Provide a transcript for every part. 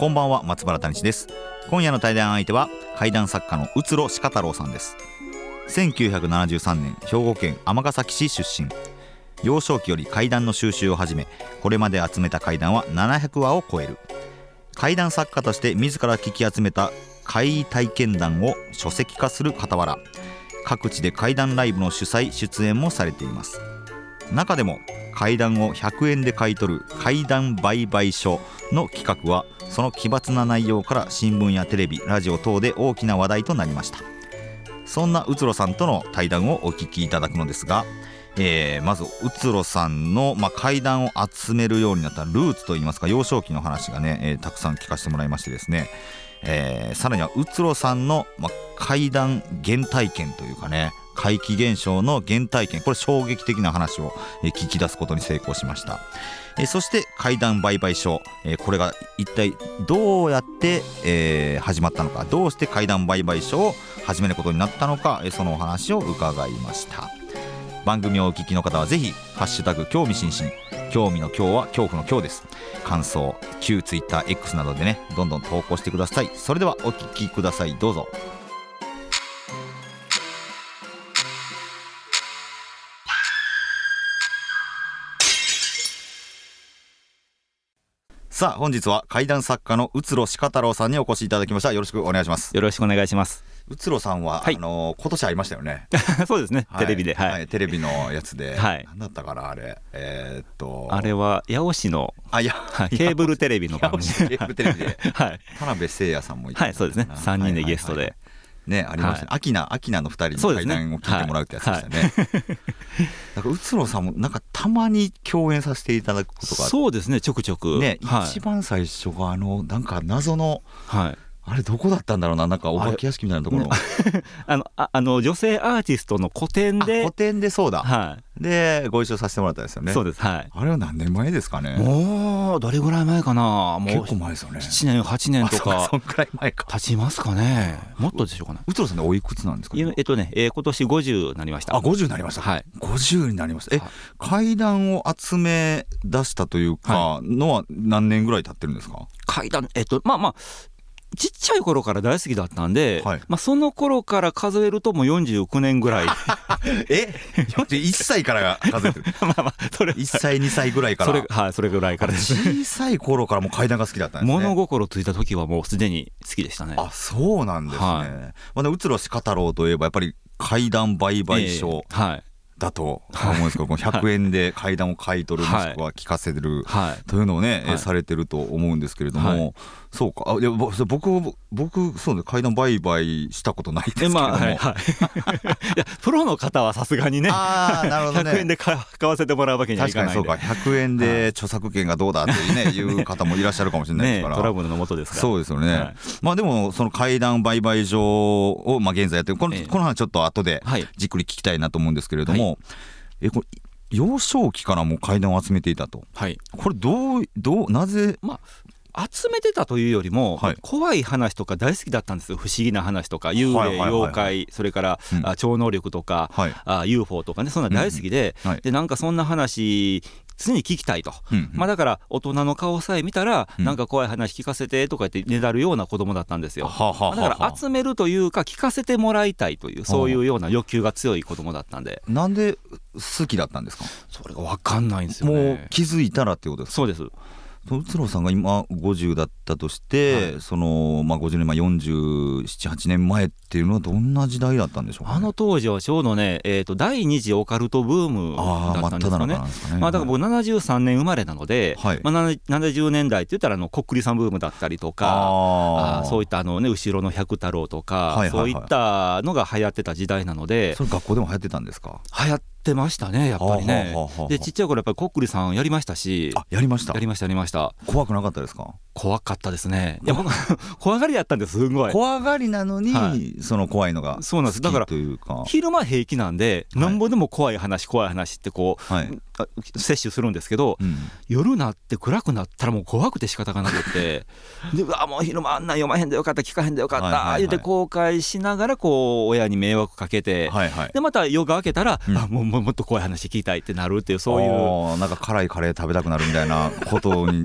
こんばんは松原谷氏です。今夜の対談相手は怪談作家の宇津鹿太郎さんです。1973年兵庫県尼崎市出身。幼少期より怪談の収集を始めこれまで集めた怪談は700話を超える。怪談作家として自ら聞き集めた怪異体験談を書籍化する傍ら各地で怪談ライブの主催出演もされています。中でも怪談を100円で買い取る怪談売買所の企画はその奇抜な内容から新聞やテレビラジオ等で大きな話題となりました。そんなうつろさんとの対談をお聞きいただくのですが、えー、まずうつろさんの、まあ、怪談を集めるようになったルーツといいますか幼少期の話がね、えー、たくさん聞かせてもらいましてですね、えー、さらにはうつろさんの、まあ、怪談原体験というかね怪奇現象の原体験。これ衝撃的な話を聞き出すことに成功しました。そして怪談売買所、これが一体どうやって、始まったのか。どうして怪談売買所を始めることになったのか、そのお話を伺いました。番組をお聞きの方はぜひハッシュタグ興味津々。興味の今日は恐怖の今日です。感想旧 TwitterX などでねどんどん投稿してください。それではお聞きください。どうぞ。さあ本日は怪談作家の宇津呂鹿太郎さんにお越しいただきました。よろしくお願いします。よろしくお願いします。宇津呂さんは、はい、あの今年ありましたよね。そうですね、はい、テレビで、はい、テレビのやつで、はい、何だったかなあれ。えー、っと。あれは八尾市のあいや、ケーブルテレビの番組。ケーブルテレビで、はい、田辺誠也さんもいてはいそうですね。3人でゲストで、ねありましたね、アキナアキナの2人の対談を聞いてもらうってやつでしたね。だからうつろさんもなんかたまに共演させていただくことがそうですねちょくちょく。ね、はい、一番最初があのなんか謎の、はい、あれどこだったんだろうななんかお化け屋敷みたいなところ、あのああの女性アーティストの個展で個展でそうだ、はい、でご一緒させてもらったんですよね。そうですはい。あれは何年前ですかね。もうどれぐらい前かな。もう結構前ですよね。7年8年とかそんくらい前か。経ちますかね。もっとでしょうかねうつろさんでおいくつなんですかえっとね、えー、今年50になりました。あ50になりましたはい。50になりました。え、はい、階段を集め出したというか、はい、のは何年ぐらい経ってるんですか？階段えっとまあまあちっちゃい頃から大好きだったんで、はい、まあ、その頃から数えるともう49年ぐらい。え？41歳から数えてる。まあまあそれ1歳2歳ぐらいから。それ,、はい、それぐらいから。です小さい頃からもう階段が好きだったんですね。物心ついた時はもうすでに好きでしたね。あそうなんですね、はい、まあ、うつろしか太郎といえばやっぱり怪談売買所、えー、はい。だと思うんですけど、この100円で階段を買い取る、もしくは聞かせる、というのをね、されてると思うんですけれども、そうか。あいや僕僕そうね階段売買したことないですけども、まあはいはい、いやプロの方はさすがにねあなるほどね。100円で買わせてもらうわけにはいかない確かにそうか。100円で著作権がどうだっていうね いう方もいらっしゃるかもしれないですから、ね、トラブルのもとですから。そうですよね、はい、まあでもその階段売買所を、まあ、現在やってる。この,、この話ちょっと後でじっくり聞きたいなと思うんですけれども、はい、えこれ幼少期からも階段を集めていたと、はい、これどうどうなぜ、まあ、集めてたというよりも、はい、怖い話とか大好きだったんですよ。不思議な話とか幽霊、妖怪それから、うん、あ超能力とか、はい、あ UFO とかねそんな大好きでうんはい、でなんかそんな話常に聞きたいと、うんうん、まあ、だから大人の顔さえ見たら、うん、なんか怖い話聞かせてとか言ってねだるような子供だったんですよ、だから集めるというか聞かせてもらいたいというそういうような欲求が強い子供だったんで。なんで好きだったんですか？それが分かんないんですよ、ね、もう気づいたらってことですか？そうです宇津郎さんが今50だったとして、はい、そのまあ、50年前478年前っていうのはどんな時代だったんでしょうか、ね、あの当時はちょうどね、えーと、第二次オカルトブームだったんですよね。あまあ、だから僕73年生まれなので、はい、まあ、70年代って言ったらあのこっくりさんブームだったりとかあそういったあの、ね、後ろの百太郎とか、はいはいはい、そういったのが流行ってた時代なので。それ学校でも流行ってたんですか？流行っってましたねやっぱりね。でちっちゃい頃やっぱりこっくりさんやりましたし。あやりました。やりましたやりました。怖くなかったですか？怖かったですね。いや僕 怖がりやったんですすごい。怖がりなのに、はい、その怖いのがそうなんです。だから昼間平気なんで、はい、なんぼでも怖い話怖い話ってこう、はい、摂取するんですけど、うん、夜なって暗くなったらもう怖くて仕方がなくて、でうわもう昼間あんな読まへんでよかった聞かへんでよかった、はいはいはい、言って後悔しながらこう親に迷惑かけて、はいはい、でまた夜が明けたら、うん、あもうもっと怖い話聞きたいってなるっていうそういう。なんか辛いカレー食べたくなるみたいなことに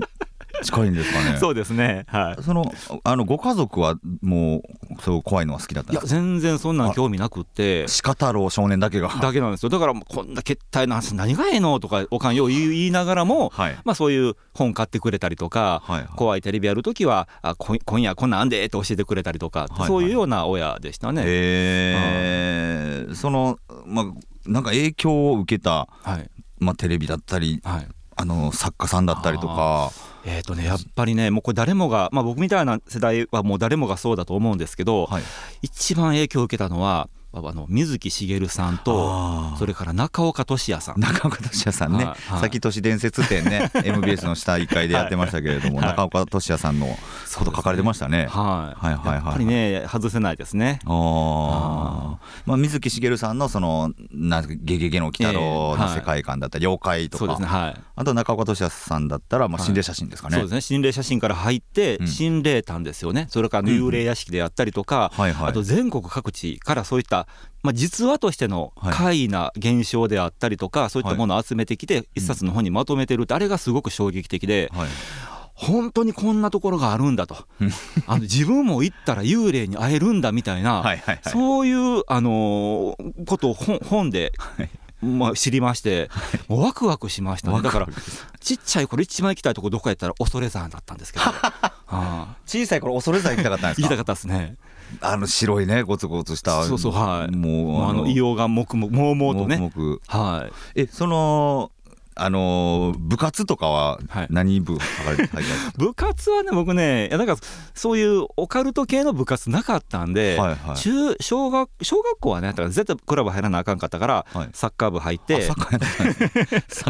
近いんですかね。そうですね。はい。そのあのご家族はもうそう怖いのは好きだったいや全然そんなん興味なくって。鹿太郎少年だけが。だけなんですよ。だからこんな決体の話何がええの？とかおかんよう言いながらも、はい、まあそういう本買ってくれたりとか、はいはい、怖いテレビやるときはあ今夜こんなんでって教えてくれたりとか、はいはい、そういうような親でしたね。へえー、そのまあなんか影響を受けた、はい、まあテレビだったり、はい、あの作家さんだったりとか。えーとね、やっぱりねもうこれ誰もが、まあ、僕みたいな世代はもう誰もがそうだと思うんですけど、はい、一番影響を受けたのはあの水木しげるさんとそれから中岡俊也さん。中岡俊也さんね、はい、先都市伝説展ね MBS の下1階でやってましたけれども、はい、中岡俊也さんのこと書かれてましたね、はい、はいはいはいやっぱりね外せないですね。あまあ水木しげるさんのそのなんゲゲゲの鬼太郎の世界観だったり、妖怪とか、あと中岡俊也さんだったらまあ心霊写真ですかね、そうですね。心霊写真から入って、心霊譚ですよね。それから幽霊屋敷であったりとか、はいはい、あと全国各地からそういったまあ、実話としての怪異な現象であったりとか、そういったものを集めてきて、一冊の本にまとめてるって、あれがすごく衝撃的で。本当にこんなところがあるんだと。あの自分も行ったら幽霊に会えるんだみたいな、そういう、あのー、ことを本で、まあ、知りまして、もうワクワクしましたね。だからちっちゃい頃一番行きたいとこどこやったら恐山だったんですけど、はあ、小さい頃恐山行きたかったんですか？行きたかったですねあの白いねゴツゴツしたそうそうはい。もうあの硫黄がもくもくもうもうとね。はい。えそのあの部活とかは何部、はい、部活はね僕ねなんかそういうオカルト系の部活なかったんで、はいはい、中小学小学校はねだから絶対クラブ入らなあかんかったから、はい、サッカー部入って サッ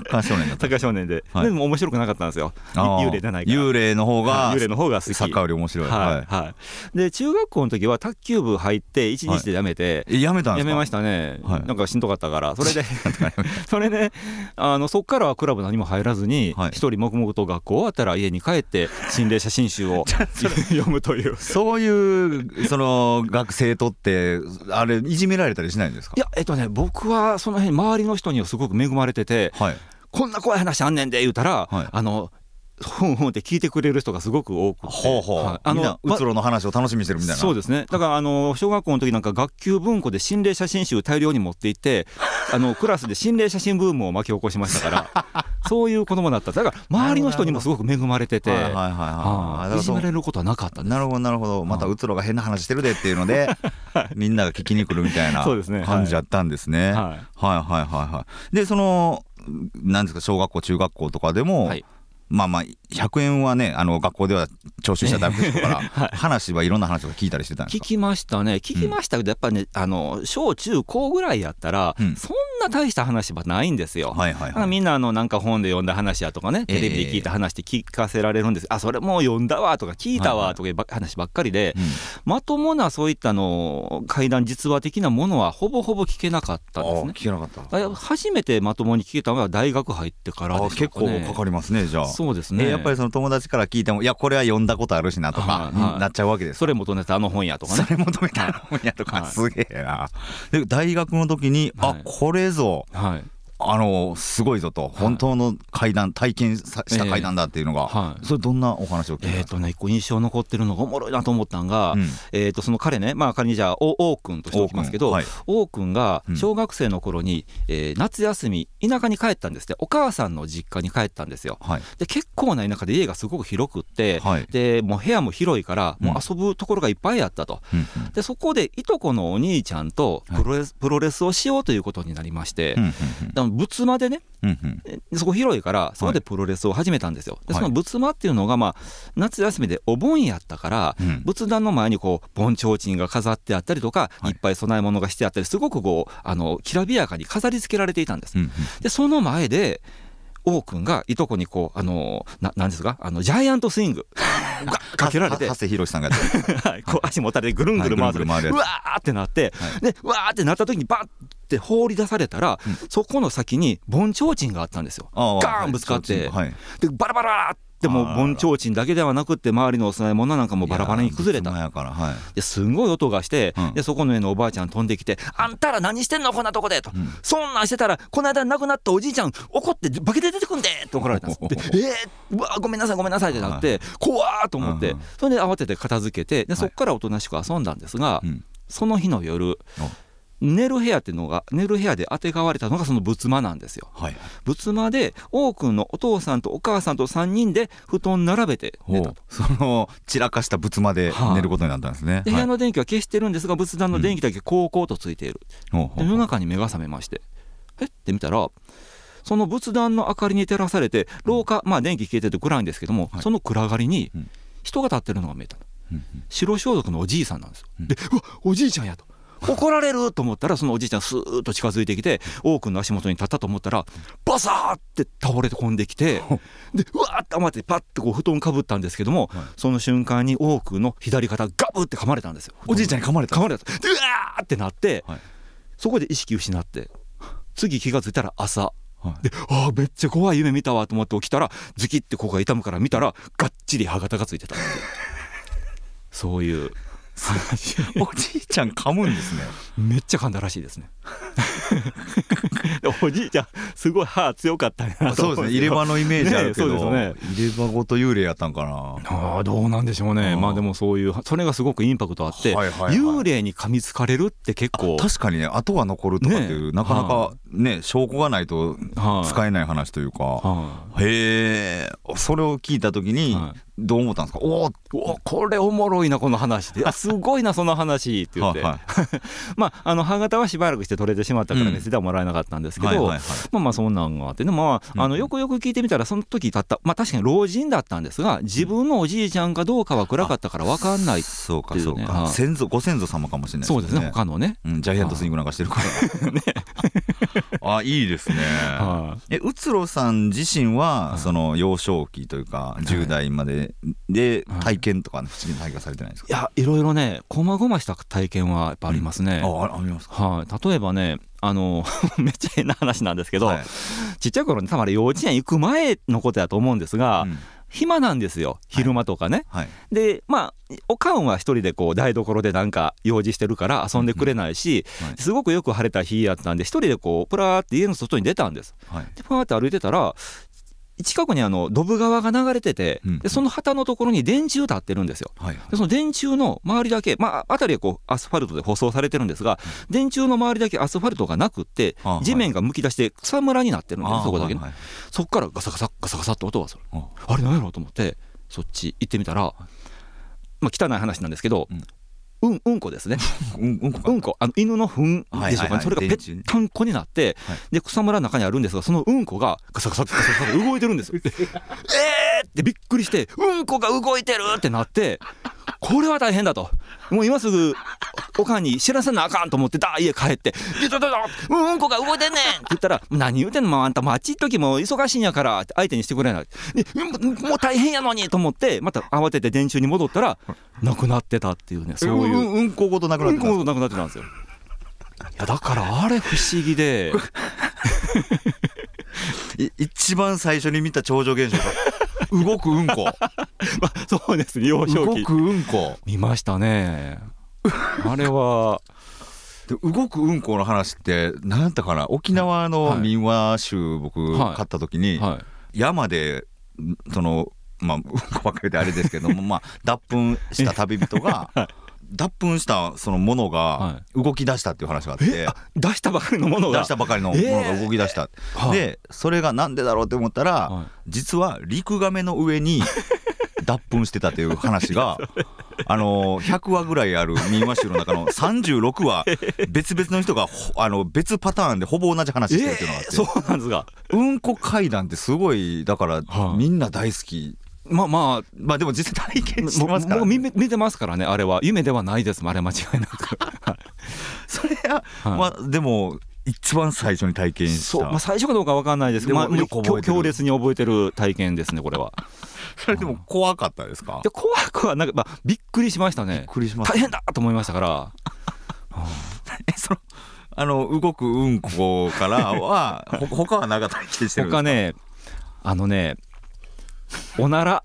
カー少年だサッカー少年で、はい、でも面白くなかったんですよ。幽霊じゃないから。幽霊の方が幽霊の方が好き。サッカーより面白い。はい、はい、で中学校の時は卓球部入って1日でやめて、やめたんやめましたね、なんかしんどかったから。それで それであのそっからはクラブ何も入らずに一、人黙々と学校終わったら家に帰って 心霊写真集を 読むという。そういうその学生とってあれいじめられたりしないんですか？いやえっとね僕はその辺周りの人にはすごく恵まれてて、はい、こんな怖い話あんねんで言うたら、はい、あのふんふんって聞いてくれる人がすごく多くて、ほうほう。はい、あのうつろの話を楽しみにしてるみたいな、そうですね。だからあの小学校の時なんか学級文庫で心霊写真集大量に持っていって あのクラスで心霊写真ブームを巻き起こしましたから そういう子供だった。だから周りの人にもすごく恵まれててはいはいはい、いじめられることはなかったなるほどなるほど。またうつろが変な話してるでっていうので みんなが聞きに来るみたいな感じだったんですね、はい、はいはいはいはい。でそのなんですか小学校中学校とかでも、はいまあまあ100円はねあの学校では徴収しちゃダメですから、はい、話はいろんな話を聞いたりしてたんです聞きましたね。聞きましたけど、やっぱねあの小中高ぐらいやったら、うん、そんな大した話はないんですよ、はいはいはい、みんなあのなんか本で読んだ話やとかねテレビで聞いた話って聞かせられるんです、えー、あそれもう読んだわとか聞いたわとかいう話ばっかりで、はいはい、まともなそういったの怪談実話的なものはほぼほぼ聞けなかったんですね。聞けなかった。初めてまともに聞けたのは大学入ってからですね。結構かかりますねじゃあそうですね、えー、やっぱりその友達から聞いてもいやこれは読んだことあるしなとか、なっちゃうわけです。それ求めたあの本やとかね。それ求めたあの本やとか、すげえな。で大学の時に、あこれぞ、はいあのすごいぞと、本当の階段、体験した階段だっていうのが、はい、それ、どんなお話を聞いえーとね、一個印象残ってるのがおもろいなと思ったんが、うん、えー、とその彼ね、まあ、仮にじゃあ、王君としておきますけど、王君、はい、が小学生の頃に、えー、夏休み、田舎に帰ったんですって、お母さんの実家に帰ったんですよ。はい、で結構な田舎で家がすごく広くって、でもう部屋も広いから、もう遊ぶところがいっぱいあったと、うん、でそこでいとこのお兄ちゃんとプロレス,、プロレスをしようということになりまして、うん、仏間でねうんうん、そこ広いからそこでプロレスを始めたんですよ。でその仏間っていうのが、まあ、夏休みでお盆やったから、うん、仏壇の前にこう盆提灯が飾ってあったりとか、はい、いっぱい供え物がしてあったりすごくこうあのきらびやかに飾り付けられていたんです。うんうん、でその前で王君がいとこにこうあのななんですか？あのジャイアントスイング。かけられて。長谷博さんがはい、こう足持たれてぐるんぐる回って、はいうわーってなって、でうわーってなった時にバッて放り出されたら、そこの先に盆提灯があったんですよ。ああガーンぶつかって、はい。でバラバラってもうあら盆提灯だけではなくって周りのお供え物なん。かもバラバラに崩れたですごい音がして、うんでそこの上のおばあちゃん飛んできて「あんたら何してんのこんなとこで」と、ん。そんなんしてたらこの間亡くなったおじいちゃん怒ってバケで出てくんで」って怒られたんですで「えー、うわごめんなさいごめんなさい」ってなって怖ーと思って、うん。それで慌てて片付けてでそこからおとなしく遊んだんですが、うん。その日の夜寝る部屋っていうのが寝る部屋であてがわれたのがその仏間なんですよ。はい。仏間で王くんのお父さんとお母さんと3人で布団並べて寝たと。その散らかした仏間で寝ることになったんですね。で部屋はいの電気は消してるんですが仏壇の電気だけこうこうとついている、ほうほうで夜中に目が覚めましてえ？って見たらその仏壇の明かりに照らされて廊下、まあ電気消えてて暗いんですけども、はい。その暗がりにうん。人が立ってるのが見えたの。うん。白装束のおじいさんなんですよ、うん。でうわおじいちゃんやと怒られると思ったらそのおじいちゃんスーッと近づいてきて王くんの足元に立ったと思ったらバサーって倒れ込んできて でうわーって余ってパッてこう布団かぶったんですけども、はい。その瞬間に王くんの左肩ガブって噛まれたんですよ。おじいちゃんに噛まれた噛まれた。でうわーってなって、はい。そこで意識失って次気が付いたら朝。はい。でああめっちゃ怖い夢見たわと思って起きたらズキってここが痛むから見たらがっちり歯型がついてた そういう おじいちゃん噛むんですね。めっちゃ噛んだらしいですね。おじいちゃんすごい歯強かったなとそうですね。入れ歯のイメージあるけど、ねそうですね。入れ歯ごと幽霊やったんかな。ああどうなんでしょうね。まあでもそういうそれがすごくインパクトあって、はいはいはい。幽霊に噛みつかれるって結構。確かにね後が残るとかっていう、ね。なかなかね証拠がないとはい。使えない話というか、はへえそれを聞いた時にはいどう思ったんですか、おおこれおもろいなこの話ってあすごいなその話って言って、はいはい。まああの歯型はしばらくして取れてしまったからうん。見せてはもらえなかったんですけど、まあまあそんなんがあって。でもまああのうん。よくよく聞いてみたらその時たったまあ確かに老人だったんですが自分のおじいちゃんかどうかは暗かったから分かんないそうかそうか、ねはい。先祖ご先祖様かもしれないそうですね。他のね。うん、ジャイアントスイングなんかしてるから、あいいですね、はえうつろさん自身は、はい。その幼少期というか10代までではい。体験とか、ね、不思議な体験されてないですか？いやいろいろねこまごました体験はやっぱありますね、ああありますか？はい、例えばねあの めっちゃ変な話なんですけど、はい。ちっちゃい頃に多分あれ幼稚園行く前のことやと思うんですが、うん。暇なんですよ。昼間とかね。はい。でまあおかんは一人でこう台所でなんか用事してるから遊んでくれないし、うん。はい。すごくよく晴れた日やったんで一人でこうプラーって家の外に出たんです。はい。でパーって歩いてたら近くにあのドブ川が流れてて、うんでその旗のところに電柱立ってるんですよ。はいでその電柱の周りだけ、まあ、辺りはこうアスファルトで舗装されてるんですが、電柱の周りだけアスファルトがなくってあはい。地面がむき出して草むらになってるんですそこだけね、はいそこからガサガサガサガサって音がする。ああれ何やろうと思ってそっち行ってみたら、まあ、汚い話なんですけど、うん、うんこですね。うんうんこか。うんこ。あの犬の糞でしょうかね、それがぺったんこになって、はい。で草むらの中にあるんですがそのうんこがガサガサガサガサ動いてるんですよ。でえーってびっくりしてうんこが動いてるってなってこれは大変だともう今すぐおかんに知らせなあかんと思ってだ家帰って「でだだだうんうんこが動いてんねん!」って言ったら「何言うてんのあんたもうあっち行っときも忙しいんやから」相手にしてくれないもう大変やのにと思ってまた慌てて電柱に戻ったらなくなってたっていうねそういう。うんうんこごとなくなってたうんこもなくなってたんですよ。いやだからあれ不思議で。い一番最初に見た超常現象が動くうんこ。まあそうですね幼少期。動くうんこ。見ましたね あれは。で動くうんこの話って何やったかな？沖縄の民話集僕はい。買った時にはい。山でんそのまあうんこばっかりであれですけども まあ脱粉した旅人が 脱粉したそのものがは動き出したっていう話があって。あ出したばかりのものが？出したばかりのものが動き出した。はい。でそれがなんでだろうって思ったらはい。実は陸亀の上に脱粉してたっていう話が あの100話ぐらいある民話集の中の36話別々の人がほあの別パターンでほぼ同じ話してるっていうのがあって、そうなんですがうんこ階段ってすごいだから、はいみんな大好き。まあまあまあでも実際体験してもますから、もう見てますからねあれは。夢ではないです。あれ間違いなく。それは、はい。まあでも一番最初に体験した。そう、まあ、最初かどうかわかんないですけど、まあ、強烈に覚えてる体験ですねこれは。それでも怖かったですか？で怖くはなんか、まあ、びっくりしましたね。大変だと思いましたから。えそのあの動くうんこからは ほ他は長体験してるんですか？他ねあのねおなら。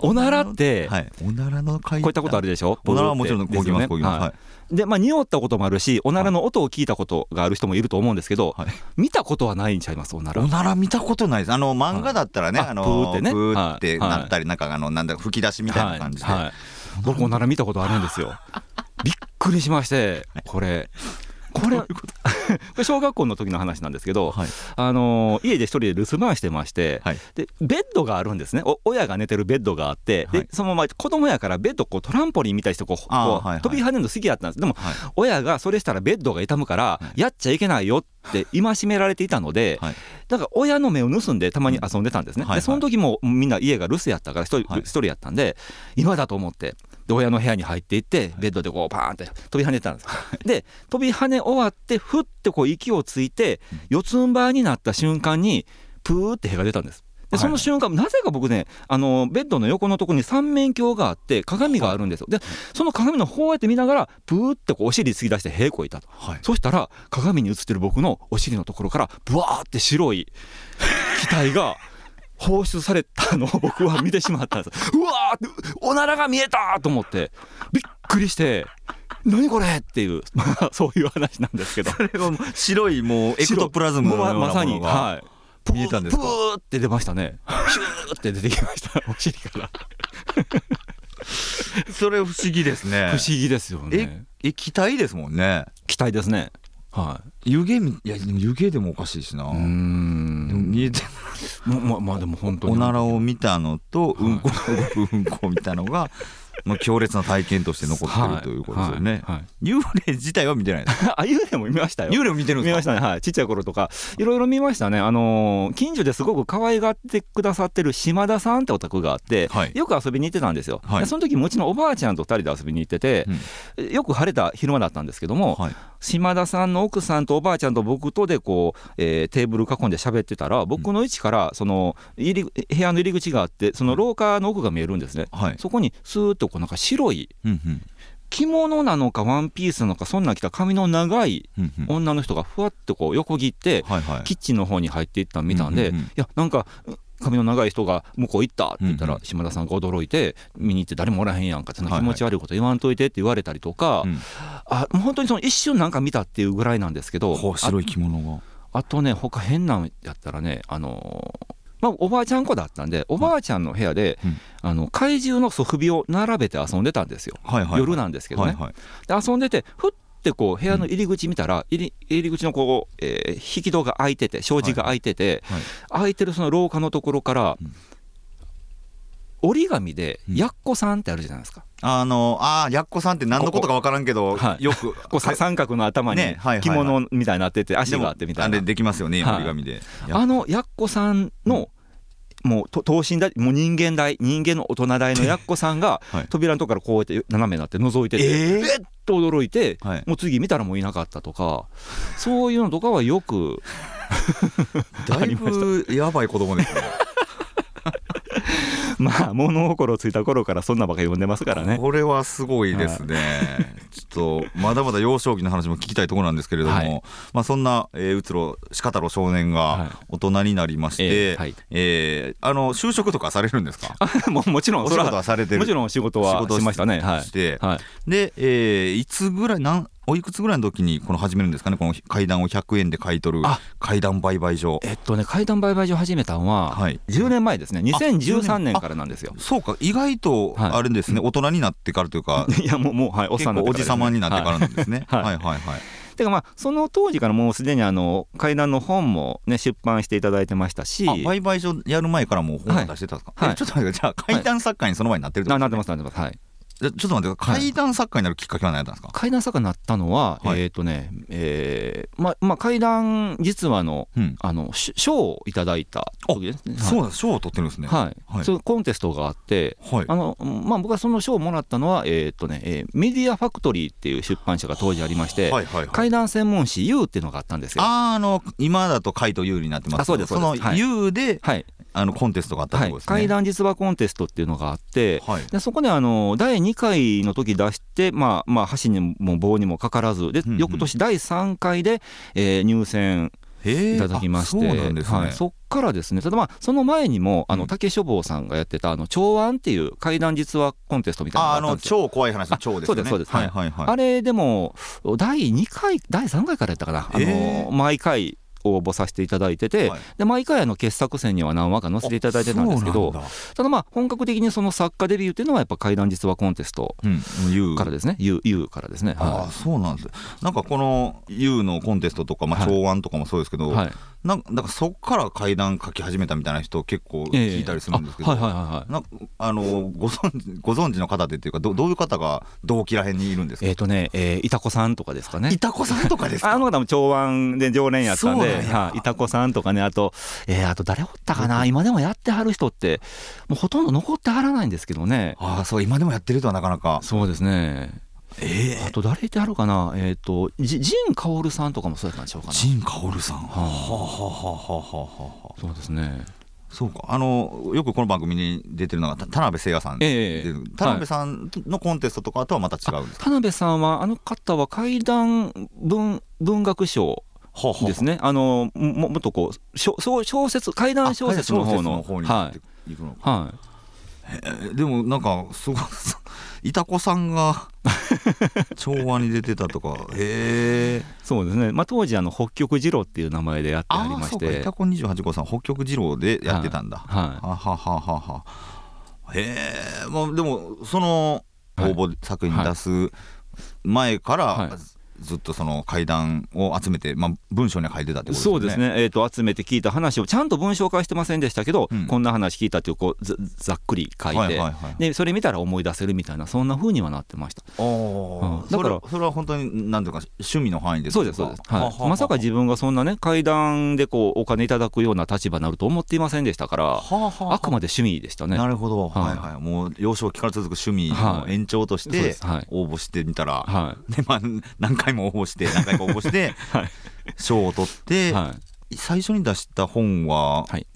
おならって、はい、おならの階こういったことあるでしょ？おならはもちろんこうきます、こうきます。ははいいでまあ匂ったこともあるしおならの音を聞いたことがある人もいると思うんですけど、はい。見たことはないんちゃいますおなら。おなら見たことない。です。あの漫画だったらね、はい。あのあプーってね。プーってはいなったり、なんかあのなんだ吹き出しみたいな感じで。はいはい。僕おなら見たことあるんですよ。びっくりしましてこれこれ これ小学校の時の話なんですけど、はい。あのー家で一人で留守番してまして、はい。でベッドがあるんですね。お親が寝てるベッドがあって、はい。でそのまま子供やからベッドこうトランポリンみたいにしてこうはいはい。飛び跳ねるの好きだったんです。でもはい。親がそれしたらベッドが痛むからはい。やっちゃいけないよって 戒められていたので、はい。だから親の目を盗んでたまに遊んでたんですね、はいはい。でその時もみんな家が留守やったから一人,、は人やったんで今だと思ってで親の部屋に入っていってベッドでこうパーンって飛び跳ねてたんです。で飛び跳ね終わってふってこう息をついて四つん這いになった瞬間にプーって屁が出たんです。でその瞬間、なぜか僕ねあのベッドの横のところに三面鏡があって鏡があるんですよ。でその鏡の方をやって見ながらプーってこうお尻突き出して屁こいたと。はい。そしたら鏡に映ってる僕のお尻のところからブワーって白い気体が放出されたのを僕は見てしまったんです。うわーっておならが見えたと思ってびっくりして何これっていうまあ そういう話なんですけど。それがもう白いもうエクトプラズムのようなもままさにのがはい。見えたんですか？プーって出ましたね。ヒューって出てきましたお尻から。それ不思議ですね。不思議ですよえね液体ですもんね。期待ですね。は湯気みいやでも湯気でもおかしいしな。いうーでもん見えてまままあでも本当に。おならを見たのとうんこのうんこを見たのがまあ強烈な体験として残ってるということですよね。幽霊自体は見てないです。あ幽霊も見ましたよ。幽霊を見てるんですか？見ましたね。はい。ちっちゃい頃とか。いろいろ見ましたね。あのー近所ですごく可愛がってくださってる島田さんってお宅があって、はい。よく遊びに行ってたんですよ、はい。でその時もうちのおばあちゃんと二人で遊びに行ってて、よく晴れた昼間だったんですけども、はい島田さんの奥さんとおばあちゃんと僕とでこう、えーテーブル囲んで喋ってたら僕の位置からその入り部屋の入り口があってその廊下の奥が見えるんですね、はい。そこにスーッとこうなんか白いうんうん。着物なのかワンピースなのかそんなん着た髪の長い女の人がふわっとこう横切ってキッチンの方に入っていったの見たんで、いやなんか髪の長い人が向こう行ったって言ったら島田さんが驚いて見に行って誰もおらへんやんかそんなはいはい。気持ち悪いこと言わんといてって言われたりとか、うん。あ本当にその一瞬なんか見たっていうぐらいなんですけど白い着物が。ああとね他変なんやったらねあのーまあ、おばあちゃん子だったんでおばあちゃんの部屋で、うん。あの怪獣のソフビを並べて遊んでたんですよ、はいはい。夜なんですけどね、はいはい。で遊んでてふってこう部屋の入り口見たら、入り入り口のこう、えー引き戸が開いてて障子が開いてて、はい。開いてるその廊下のところから、うん。折り紙で「うん。やっこさん」ってあるじゃないですか、あのあーやっこさんって何のことか分からんけどはい。よく こうさ三角の頭に着物みたいになってて足があってみたいな。あれできますよねはい。折り紙で。あのやっこさんの、もうと等身大もう人間大人間の大人大のやっこさんが はい。扉のとこからこうやって斜めになって覗いてて、えー？えっと驚いて、はい。もう次見たらもういなかったとかそういうのとかはよく だいぶやばい子供ですね まあ物心ついた頃からそんなばっか読んでますからね。これはすごいですね、ちょっとまだまだ幼少期の話も聞きたいところなんですけれども、はい。まあ、そんな、えー、うつろ鹿太郎少年はい。が大人になりまして、えーはい。えーあの就職とかされるんですか？あ もうもちろんお仕事ははされてる。もちろん仕事は仕事しましたね。はい。で、えーいつぐらいなんおいくつぐらいの時にこの始めるんですかね？この階段を100円で買い取るあ。階段売買所。えっとね怪談売買所始めたのははい。10年前ですね。2013 10年からなんですよ。そうか。意外とはい。あれですね、大人になってからというか いやもうもうはいおっ結さん構おじさまになってからはいなんですね、はい。はいはいはい。てかまあその当時からもうすでにあの怪談の本もね出版していただいてましたし。あ売買所やる前からもう本を出してたんですか、はい。えちょっと待ってじゃあ怪談作家にその前になってるってことななってますなってます。はいちょっと待って怪談作家になるきっかけは何だったんですか、怪談作家になったのは、はい、えっ、ー、とね、えー、ままあ怪談実話の、うん、あの賞をいただいた時ですね。そうだ賞を取ってるんですね。はい。はい、そうコンテストがあって、はい、あのまあ僕はその賞をもらったのはえっ、ー、とね、えー、メディアファクトリーっていう出版社が当時ありまして、はいはいはい、怪談専門誌 U っていうのがあったんですよ。ああの今だと怪と U になってますあそうですその U で、はい、あのコンテストがあったところですね、はい、怪談実話コンテストっていうのがあって、はい、でそこであの第2回の時出して、まあ、まあ箸にも棒にもかからずで、うんうん、翌年第3回で、えー、入選いただきまして、ね、はい、そっからですね。ただまあその前にもあの竹書房さんがやってたあの長安っていう怪談実話コンテストみたいなのがあ超怖い話の超ですね。そうですそうです、はい。はいはい、あれでも第2回第3回からやったかな、あの毎回応募させていただいてて、はい、で毎回あの傑作選には何話か載せていただいてたんですけどただまあ本格的にその作家デビューっていうのはやっぱ怪談実話コンテストからですね、うん、U, からですね、はい、ああそうなんです。なんかこの U のコンテストとか、まあ、長安とかもそうですけど、はい、なんだからそっから怪談書き始めたみたいな人結構聞いたりするんですけど、あのご存知ご存知の方でっていうかどどういう方が同期らへんにいるんですか？えっ、ー、とね、えー、いたこさんとかですかね。いたこさんとかですか？あの方も長安で常連やったんではい、いたこさんとかねあと、えー、あと誰おったかな？今でもやってはる人ってもうほとんど残ってはらないんですけどね。ああそう今でもやってるとはなかなか。そうですね。えー、あと誰いてあるかな、えっ、ー、と、陣薫さんとかもそうやったんでしょうかな。陣薫さん。はあ、はあはあはあはあ。そうですね。そうか。あのよくこの番組に出てるのが田辺誠也さん、えー、田辺さんのコンテストとかとはまた違うんですか、田辺さんはあの方は怪談文文学賞ですね。あのももっとこう小小説怪談小説の方の方にはい、はい、でもなんかすごい いたこさんが 調和に出てたとか。へえそうですね、まあ、当時あの北極二郎っていう名前でやってありまして。いたこ28号さん北極二郎でやってたんだ。はい。ははははは。へえまあでもその応募作品出す前から、はいはいずっとその会談を集めて、まあ、文章に書いてたってことですね。そうですね、えーと、集めて聞いた話をちゃんと文章化してませんでしたけど、うん、こんな話聞いたっていうこうざっくり書いて、はいはいはい、でそれ見たら思い出せるみたいなそんなふうにはなってました。うん、だからそれは本当になんていうか趣味の範囲でそうですそうです、はい、まさか自分がそんなね会談でこうお金いただくような立場になると思っていませんでしたから、はあくまで趣味でしたね。なるほど、はい、はいはい。もう幼少期から続く趣味の延長として応募してみたら、はい、でまあ何回も応募して回か応募して 賞を取って、はい、最初に出した本は、はい、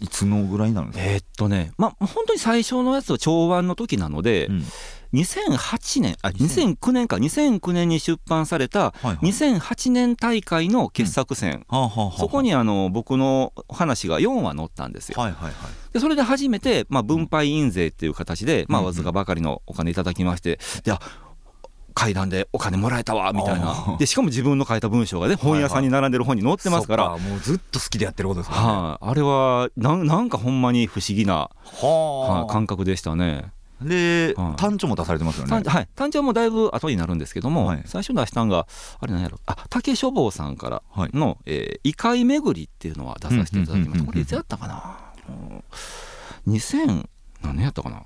いつのぐらいなんですか？えー、っとねまあ本当に最初のやつは長安の時なので、うん。2008年あ2009年か2009年に出版された2008年大会の傑作選、そこにあの僕の話が4話載ったんですよ。でそれで初めて、まあ、分配印税っていう形で、まあ、わずかばかりのお金いただきまして、であ階段でお金もらえたわみたいな。でしかも自分の書いた文章がね本屋さんに並んでる本に載ってますから、はいはい、もうずっと好きでやってることですね、はあ、あれはなんなんかほんまに不思議な、はあ、感覚でしたね。で、はい、単調も出されてますよね。はい、単調もだいぶ後になるんですけども、はい、最初出したんが、あれなんやろ、あ竹書房さんからの、はい。えー、異界巡りっていうのは出させていただきました。これいつやったかな、2000、何年やったかな？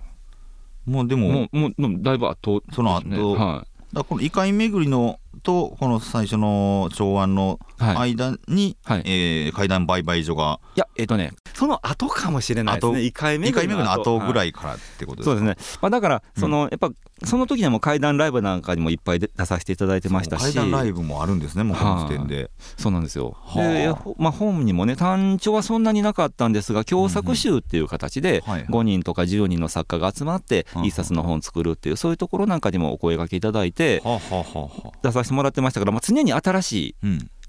もうでも、もうもうだいぶ後、ね、その後、はい、だこの異界巡りのとこの最初の長安の間に、はい、えー、階段売買所がいやえっ、ー、とねその後かもしれないですね。異界巡りの後。ぐらいからってことですか、そうですね、まあ、だからその、うん、やっぱその時にも怪談ライブなんかにもいっぱい出させていただいてましたし。怪談ライブもあるんですねもうこの時点で、そうなんですよ。で、まあ、本にもね単調はそんなになかったんですが共作集っていう形で5人とか10人の作家が集まって一冊の本を作るっていうそういうところなんかにもお声がけいただいて出させてもらってましたから、まあ、常に新しい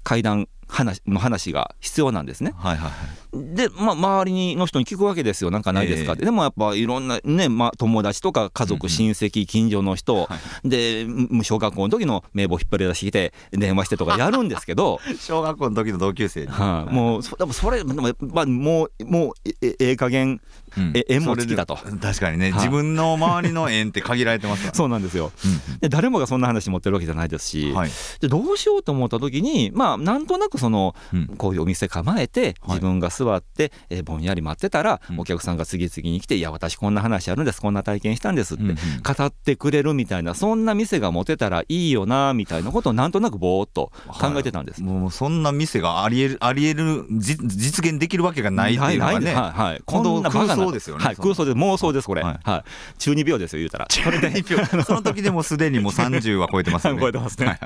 怪談話の話が必要なんですね。はいはいはい、で、まあ、周りの人に聞くわけですよ、なんかないですかって、えー、でもやっぱいろんなね、まあ、友達とか家族、親戚、近所の人、はい、で、小学校の時の名簿引っ張り出してきて、電話してとか やるんですけど、小学校の時の同級生に、はあ、もう、でもそれ、まあ、もう、もうえええ加減、うん、縁も尽きだと。確かにね、はあ、自分の周りの縁って限られてますから、そうなんですよ、で誰もがそんな話持ってるわけじゃないですし、はい、でどうしようと思った時にまあなんとなくくその、こういうお店構えて自分が座って、えぼんやり待ってたら、お客さんが次々に来て「いや私こんな話あるんです。こんな体験したんです」って語ってくれるみたいなそんな店が持てたらいいよなみたいなことをなんとなくぼーっと考えてたんです、はい、もうそんな店がありえるありえる実現できるわけがないっていうのがね、はいはい、こんな空想ですよね、はい、空想で妄想ですこれ、はい。はい、中二病ですよ言うたら。その時でもすでにもう30は 超えてますね。超えてますね、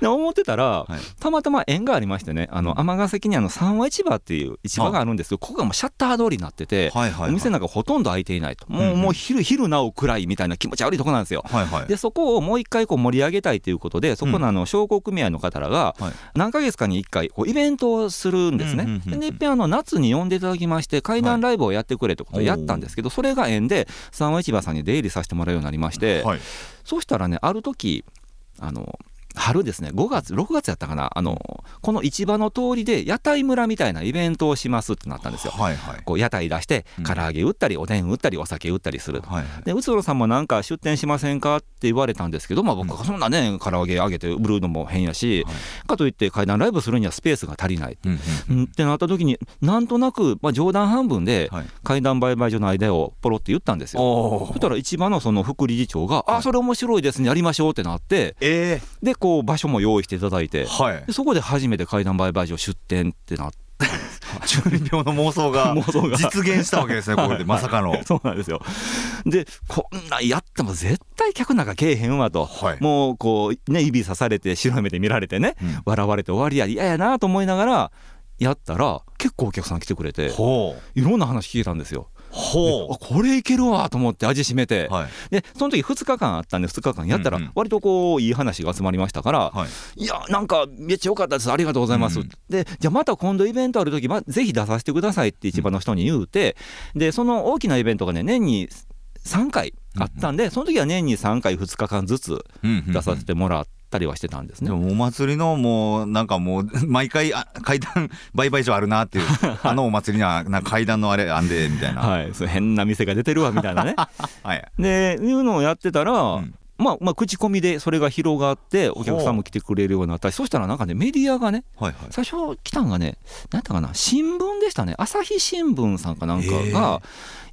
で思ってたら、たまたま縁がありましてねあの尼崎にあの三和市場っていう市場があるんですけどここがもうシャッター通りになってて、はいはいはい、お店なんかほとんど開いていないと。もう,、もう昼昼なお暗いみたいな気持ち悪いとこなんですよ、はいはい、でそこをもう一回こう盛り上げたいということでそこのあの商工組合の方らが何ヶ月かに1回こうイベントをするんですね、でいっぺんあの夏に呼んでいただきまして怪談ライブをやってくれってことをやったんですけど、それが縁で三和市場さんに出入りさせてもらうようになりまして、そうしたらねある時あの春ですね。5月6月やったかな。あのこの市場の通りで屋台村みたいなイベントをしますってなったんですよ。はいはい、こう屋台出して唐揚げ売ったりおでん売ったりお酒売ったりする、はいはい、で宇都さんもなんか出店しませんかって言われたんですけど、まあ、僕はそんなね唐揚げ揚げて売るのも変やし、はい、かといって階段ライブするにはスペースが足りない、うんうん、ってなった時になんとなく、まあ、冗談半分で階段売買所の間をポロって言ったんですよ。そしたら市場のその副理事長が「あそれ面白いですね。やりましょう」ってなって、えー、でこう場所も用意していただいて、はい、そこで初めて怪談売買所出店ってなって。中二病の妄想が 実現したわけですね、これでまさかの。そうなんですよ。で、こんなんやっても絶対客なんかけえへんわと、はい、もうこう、ね、指さされて、白い目で見られてね、うん、笑われて終わりや、嫌やなと思いながら、やったら、結構お客さん来てくれて、いろんな話聞いたんですよ。ほう。これいけるわと思って味しめて、はい、でその時2日間あったんで2日間やったら割とこういい話が集まりましたから、はい、いやなんかめっちゃ良かったです。ありがとうございます、うん、でじゃあまた今度イベントある時、ま、ぜひ出させてくださいって市場の人に言うて、でその大きなイベントがね年に3回あったんで、その時は年に3回2日間ずつ出させてもらって。たりはしてたんですね。お祭りのもうなんかもう 毎回あ階段売買所あるなっていう あのお祭りにはなんか階段のあれあんでみたいな。はい、そう変な店が出てるわみたいなね。はい、でいうのをやってたら、うん、まあ、まあ口コミでそれが広がってお客さんも来てくれるようになったりそしたらなんかねメディアがね、はいはい、最初来たんがね何やったかな新聞でしたね朝日新聞さんかなんかが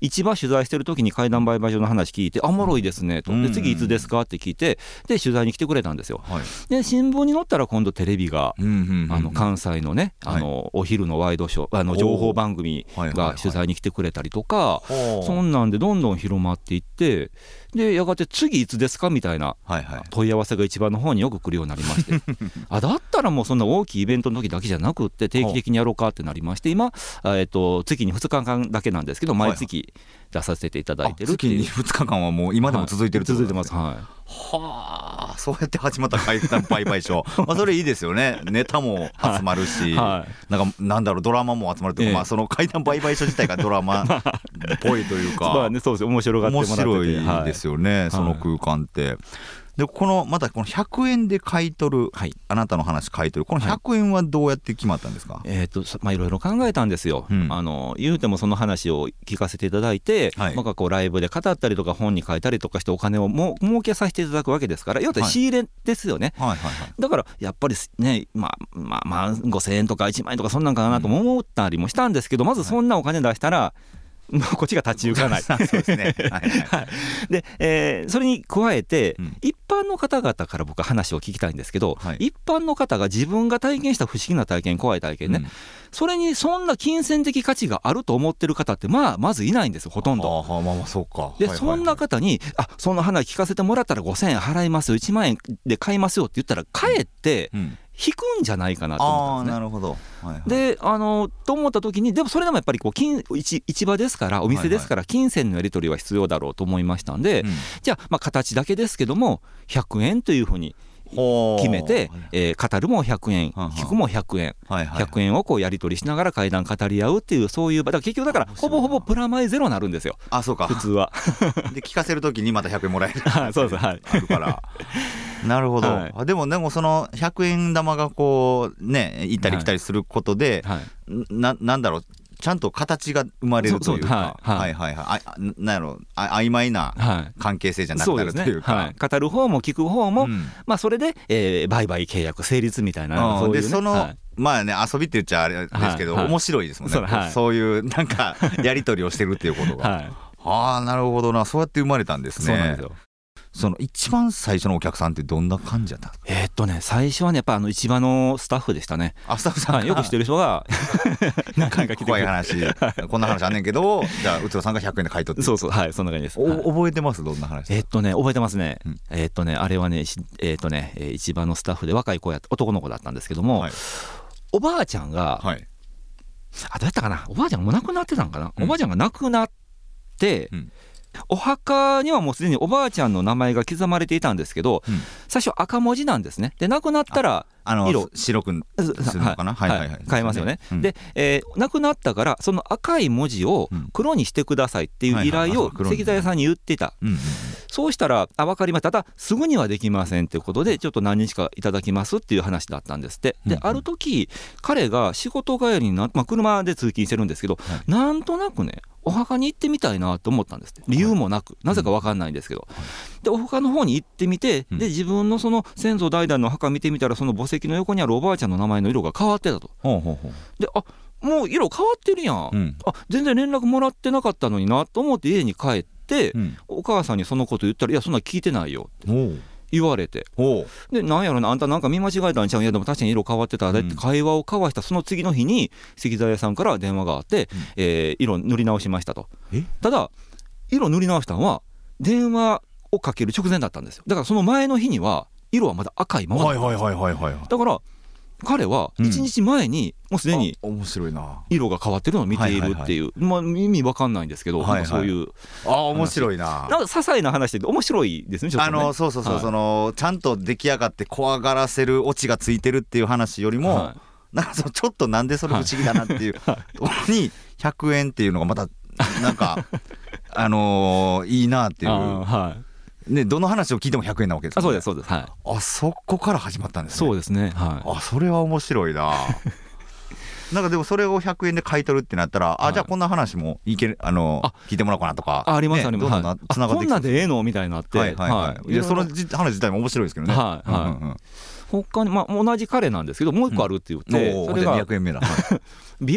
市場取材してる時に怪談売買所の話聞いて「あおもろいですね」と「で次いつですか?」って聞いてで取材に来てくれたんですよ。はい、で新聞に載ったら今度テレビが、あの関西のねあの、お昼のワイドショーあの情報番組が取材に来てくれたりとか、そんなんでどんどん広まっていってでやがて次いつですかみたいな問い合わせが一番の方によく来るようになりまして。あだったらもうそんな大きいイベントの時だけじゃなくって定期的にやろうかってなりまして今、えっと月に2日間だけなんですけど毎月出させていただいてる月に2日間はもう今でも続いてる、ね、続いてます。はい。はあそうやって始まった怪談売買所まあそれいいですよね。ネタも集まるし、はい、なんかなんだろうドラマも集まるというか、ええ、まあその怪談売買所自体がドラマ っぽいというか。まあねそうです。面白がってもらってて。面白いですよね、はい、その空間って。でこのまたこの100円で買い取る、はい、あなたの話買い取る。この100円はどうやって決まったんですか、はい、えっ、とまあいろいろ考えたんですよ、うん、あの言うてもその話を聞かせていただいて、はい、まあこうライブで語ったりとか本に書いたりとかしてお金をも儲けさせていただくわけですから要は仕入れですよね、はいはいはい。はい、だからやっぱりねまあまあまあ5000円とか1万円とかそんなんかなと思ったりもしたんですけどまずそんなお金出したら、こっちが立ち行かない。そうですね。はい、はい、で、えー、それに加えて、うん、一般の方々から僕は話を聞きたいんですけど、はい、一般の方が自分が体験した不思議な体験怖い体験ね、うん、それにそんな金銭的価値があると思ってる方ってまあまずいないんですほとんど。あまあまあそうか。で、はいはい、そんな方に「あそんな話聞かせてもらったら5,000円払いますよ1万円で買いますよ」って言ったらかえって、うん引くんじゃないかなと思ったんですね。なるほど、はいはい、であのと思った時にでもそれでもやっぱりこう金市市場ですからお店ですから金銭のやり取りは必要だろうと思いましたんで、じゃあまあ形だけですけども100円というふうに決めて、えー、語るも100円、聞くも100円、はいはい、100円をこうやり取りしながら会談語り合うっていうそういう場だから結局だからほぼほぼプラマイゼロになるんですよ。あそうか。普通は。で聞かせる時にまた100円もらえる。そうですはい。あるから。なるほど、はい、でもでもその100円玉がこうね行ったり来たりすることで、はい、ななんだろうちゃんと形が生まれるというか、はいはい。はい、あなんやろ。あ曖昧な関係性じゃなくなるというか、はいね。はい、語る方も聞く方も、うん、まあそれで、えー、売買契約成立みたいな、そういう、ね、でその、はいまあね遊びって言っちゃあれですけど、面白いですもんね、はい、そういうなんかやり取りをしてるっていうことが、はい、ああなるほどな。そうやって生まれたんですねその一番最初のお客さんってどんな感じだったんですか？えー、っとね最初はねやっぱあの市場のスタッフでしたね。あスタッフさん、はい、よく知ってる人が 何回か来て怖い話。こんな話あんねんけどじゃあうつろさんが100円で買い取って。そうそうはいそんな感じです、はい、覚えてます？どんな話？えー、っとね覚えてますね、うん、えー、っとねあれはねえっとね市場のスタッフで若い子や男の子だったんですけども、はい、おばあちゃんが、はい、あどうやったかな？おばあちゃんも亡くなってたんかな、うん、おばあちゃんが亡くなって、うんお墓にはもうすでにおばあちゃんの名前が刻まれていたんですけど、うん、最初赤文字なんですね。で亡くなったら色。白くするのかな、はい、はいはいはい。変えますよね、うん、で、えー、亡くなったからその赤い文字を黒にしてくださいっていう依頼を石材屋さんに言ってた、そうしたら「あ分かりました。ただすぐにはできません」っていうことでちょっと何日かいただきますっていう話だったんですって。で、ある時彼が仕事帰りにな、まあ、車で通勤してるんですけど、はい、なんとなくねお墓に行ってみたいなと思ったんです理由もなく、なぜか分かんないんですけど、でお墓の方に行ってみて、で自分のその先祖代々の墓見てみたらその墓石の横にあるおばあちゃんの名前の色が変わってたと。であもう色変わってるやん、うん、あ全然連絡もらってなかったのになと思って家に帰って、うん、お母さんにそのこと言ったら「いやそんな聞いてないよ」って言われて。でなんやろなあんたなんか見間違えたんちゃういやでも確かに色変わってた。でって会話を交わしたその次の日に石材屋さんから電話があって、うん、えー、色塗り直しましたと。ただ色塗り直したのは電話をかける直前だったんですよ。だからその前の日には色はまだ赤いままだから彼は1日前にもうすでに面白いな。色が変わってるのを見ているっていう、まあ、意味わかんないんですけど、はいはい、そういうあ面白いな。なんか些細な話で面白いですねあのそうそうそう、はい、そのちゃんと出来上がって怖がらせるオチがついてるっていう話よりも、はい、なんかそのちょっとなんでそれ不思議だなっていうところに100円っていうのがまたなんかあのー、いいなっていう。はいね、どの話を聞いても100円なわけです、ね、あそうですそうですはい。あそこから始まったんですね。そうですねはい。あそれは面白いな。なんかでもそれを100円で買い取るってなったら、はい、あじゃあこんな話もいけるあの聞いてもらおうかなとか。あありますあります、ね、つながってこんなでええの？みたいになって。はいはい、はい、い。やその話自体も面白いですけどね。はいはい、うんうんうん他に、まあ、同じ彼なんですけどもう一個あるって言って、うん、それが200円目だ、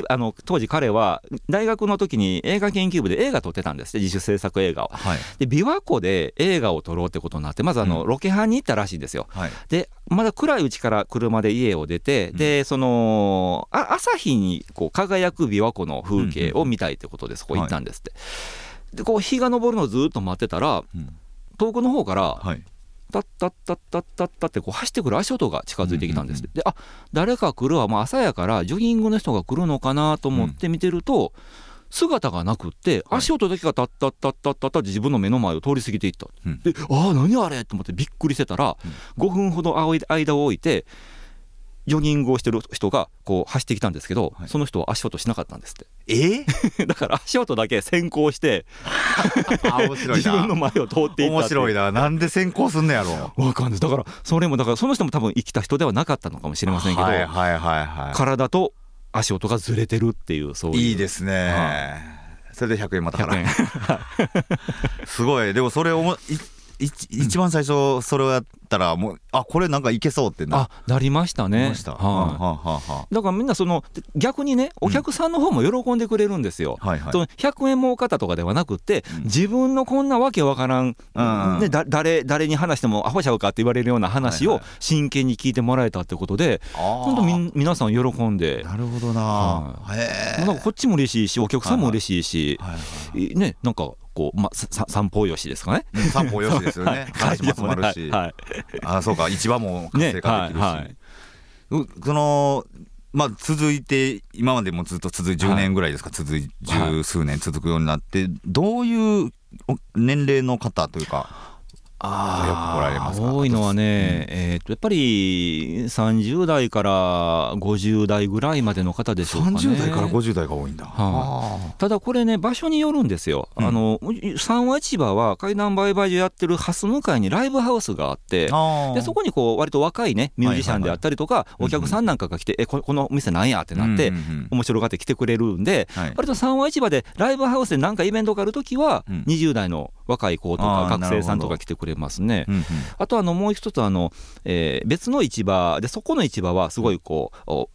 あの当時彼は大学の時に映画研究部で映画撮ってたんです自主制作映画を、はい、で琵琶湖で映画を撮ろうってことになってまずあの、ロケハンに行ったらしいんですよ、はい、でまだ暗いうちから車で家を出て、うん、でそのあ朝日にこう輝く琵琶湖の風景を見たいってことでそこ行ったんですって、はい、でこう日が昇るのをずっと待ってたら、うん、遠くの方から、はいタッタッタッタッタッタってこう走ってくる足音が近づいてきたんです、うんうんうん、であ誰か来るわ、まあ、朝やからジョギングの人が来るのかなと思って見てると、うん、姿がなくって足音だけがタッタッタッタッタッタって自分の目の前を通り過ぎていった、うん、でああ何あれと思ってびっくりしてたら、うん、5分ほど間を置いてジョギングをしてる人がこう走ってきたんですけど、はい、その人は足音しなかったんですって。え？ー、だから足音だけ先行して 自分の前を通っていった面白いな。なんで先行すんのやろわかんない。だからそれもだからその人も多分生きた人ではなかったのかもしれませんけど、はいはいはいはい、体と足音がずれてるっていうそういう。いいですね、はい、それで100円また払すごい。でもそれを一番最初それをやったらもうあこれなんかいけそうってなあなりましたね。はい、だからみんなその逆にねお客さんの方も喜んでくれるんですよ、うんはいはい、その100円儲かったとかではなくて、うん、自分のこんなわけわからん、うん。ね、だ誰誰に話してもアホちゃうかって言われるような話を真剣に聞いてもらえたってことで、本当み皆さん喜んで。なるほどな、はい、なんかこっちも嬉しいしお客さんも嬉しいし、はい。はい、ねなんかこう、まあ、散歩よしですかね。散歩よしですよね。話も集まるし。はい、あ、そうか、市場も活性化できるし。ねはいはい、その。まあ、続いて今までもずっと続い10年ぐらいですか、続い十数年続くようになってどういう年齢の方というかあよく来られます多いのはね、うん、えー、とやっぱり30代から50代ぐらいまでの方でしょうかね。30代から50代が多いんだ、はあ、ただこれね場所によるんですよ、うん、あの三和市場は怪談売買所やってる蓮向かいにライブハウスがあってでそこにこう割と若いねミュージシャンであったりとか、お客さんなんかが来て、うん、えこの店なんやってなって、面白がって来てくれるんで、はい、割と三和市場でライブハウスで何かイベントがある時は、20代の若い子とか学生さんとか来てくれますね。うんうん、あとあのもう一つあの、えー、別の市場でそこの市場はすごいこう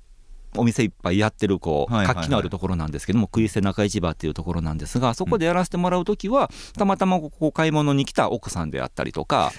お店いっぱいやってるこう活気のあるところなんですけども食い捨て中市場っていうところなんですがそこでやらせてもらう時はたまたまここ買い物に来た奥さんであったりとか。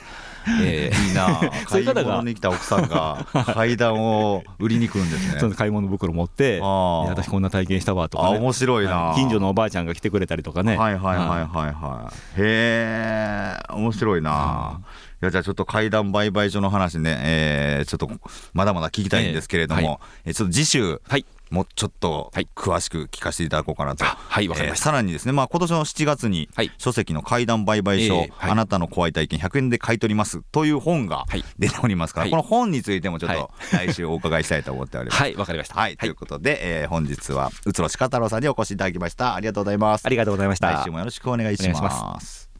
えー、いいな 買い物に来た奥さんが 階段を売りに来るんですね。買い物袋持って私こんな体験したわとか、ね、面白いな近所のおばあちゃんが来てくれたりとかね。はいはいはいはいはい。へえ面白いな、いやじゃあちょっと階段売買所の話ね、えー、ちょっとまだまだ聞きたいんですけれども、えーはい、ちょっと次週、はい、もうちょっと詳しく聞かせていただこうかなと、はいわかりました、えー、さらにですね、まあ、今年の7月に書籍の怪談売買書、えーはい、あなたの怖い体験100円で買い取りますという本が出ておりますから、はい、この本についてもちょっと来週お伺いしたいと思っております。はいわかりました、はい、ということで、えー、本日はうつろしか太郎さんにお越しいただきました。ありがとうございます。ありがとうございました。来週もよろしくお願いします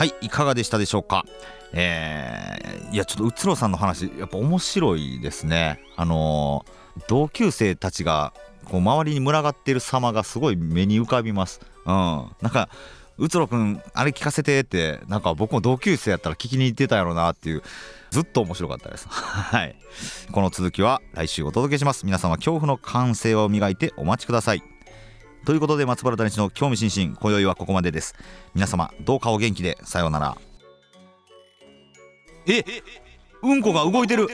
はいいかがでしたでしょうか？えー、いやちょっとうつろさんの話やっぱ面白いですね。あのー、同級生たちがこう周りに群がってる様がすごい目に浮かびます。うん。なんかうつろくんあれ聞かせてってなんか僕も同級生やったら聞きに行ってたやろうなっていうずっと面白かったです。はい。この続きは来週お届けします。皆様恐怖の感性を磨いてお待ちください。ということで松原谷の興味津々今宵はここまでです。皆様どうかお元気でさようなら。えうんこが動いてる。